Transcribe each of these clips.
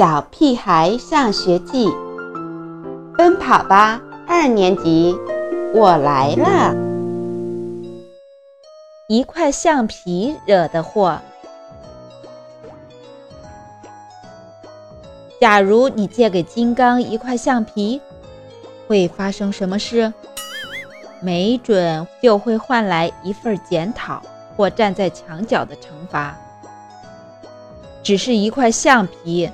小屁孩上学记》，奔跑吧二年级，我来了！一块橡皮惹的祸。假如你借给金刚一块橡皮，会发生什么事？没准就会换来一份检讨或站在墙角的惩罚。只是一块橡皮，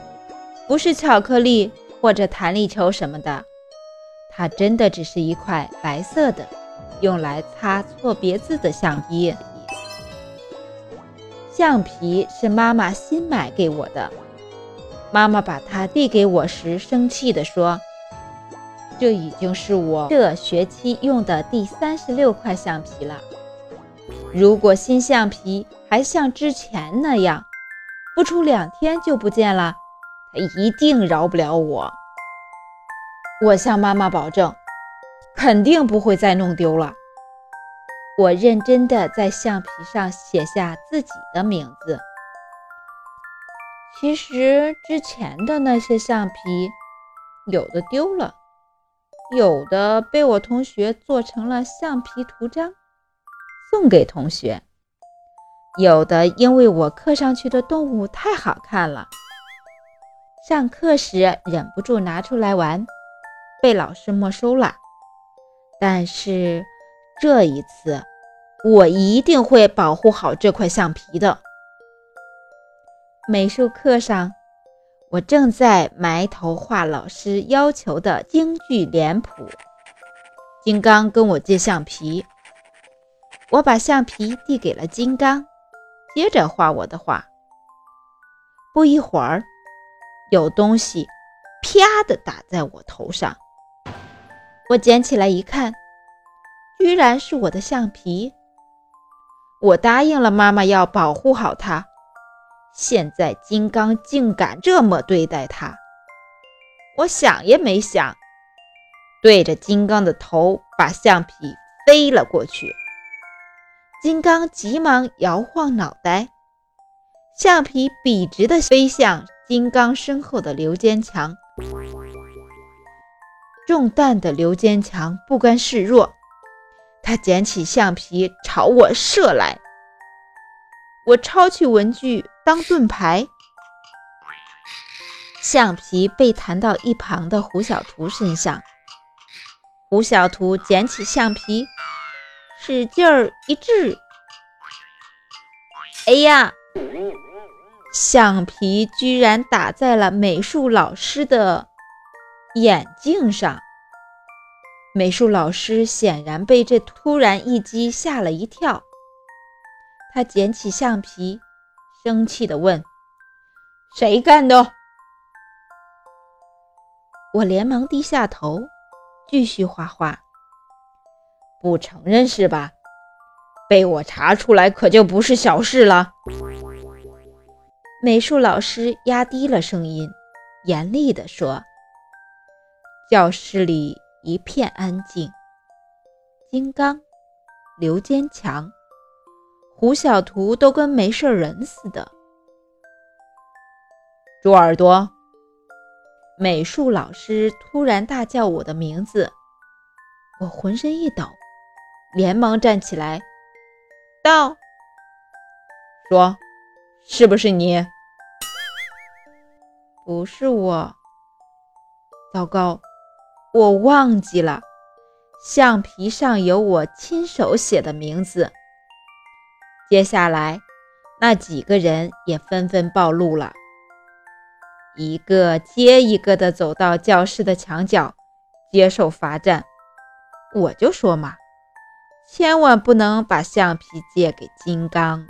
不是巧克力或者弹力球什么的，它真的只是一块白色的，用来擦错别字的橡皮。橡皮是妈妈新买给我的，妈妈把它递给我时，生气地说：“这已经是我这学期用的第三十六块橡皮了。如果新橡皮还像之前那样，”不出两天就不见了，一定饶不了我。我向妈妈保证，肯定不会再弄丢了。我认真地在橡皮上写下自己的名字。其实之前的那些橡皮，有的丢了，有的被我同学做成了橡皮图章，送给同学。有的因为我刻上去的动物太好看了，上课时忍不住拿出来玩，被老师没收了。但是这一次，我一定会保护好这块橡皮的。美术课上，我正在埋头画老师要求的京剧脸谱。金刚跟我借橡皮，我把橡皮递给了金刚。接着画我的画。不一会儿，有东西啪的打在我头上。我捡起来一看，居然是我的橡皮。我答应了妈妈要保护好它，现在金刚竟敢这么对待它！我想也没想，对着金刚的头把橡皮飞了过去。金刚急忙摇晃脑袋，橡皮笔直地飞向金刚身后的刘坚强。中弹的刘坚强不甘示弱，他捡起橡皮朝我射来。我抄起文具当盾牌，橡皮被弹到一旁的胡小图身上。胡小图捡起橡皮。使劲儿一掷，哎呀！橡皮居然打在了美术老师的眼镜上。美术老师显然被这突然一击吓了一跳，他捡起橡皮，生气地问：“谁干的？”我连忙低下头，继续画画。不承认是吧？被我查出来可就不是小事了。美术老师压低了声音，严厉地说：“教室里一片安静。金刚、刘坚强、胡小图都跟没事人似的。”猪耳朵！美术老师突然大叫我的名字，我浑身一抖。连忙站起来，道：“说，是不是你？不是我。糟糕，我忘记了，橡皮上有我亲手写的名字。接下来，那几个人也纷纷暴露了，一个接一个的走到教室的墙角，接受罚站。我就说嘛。”千万不能把橡皮借给金刚。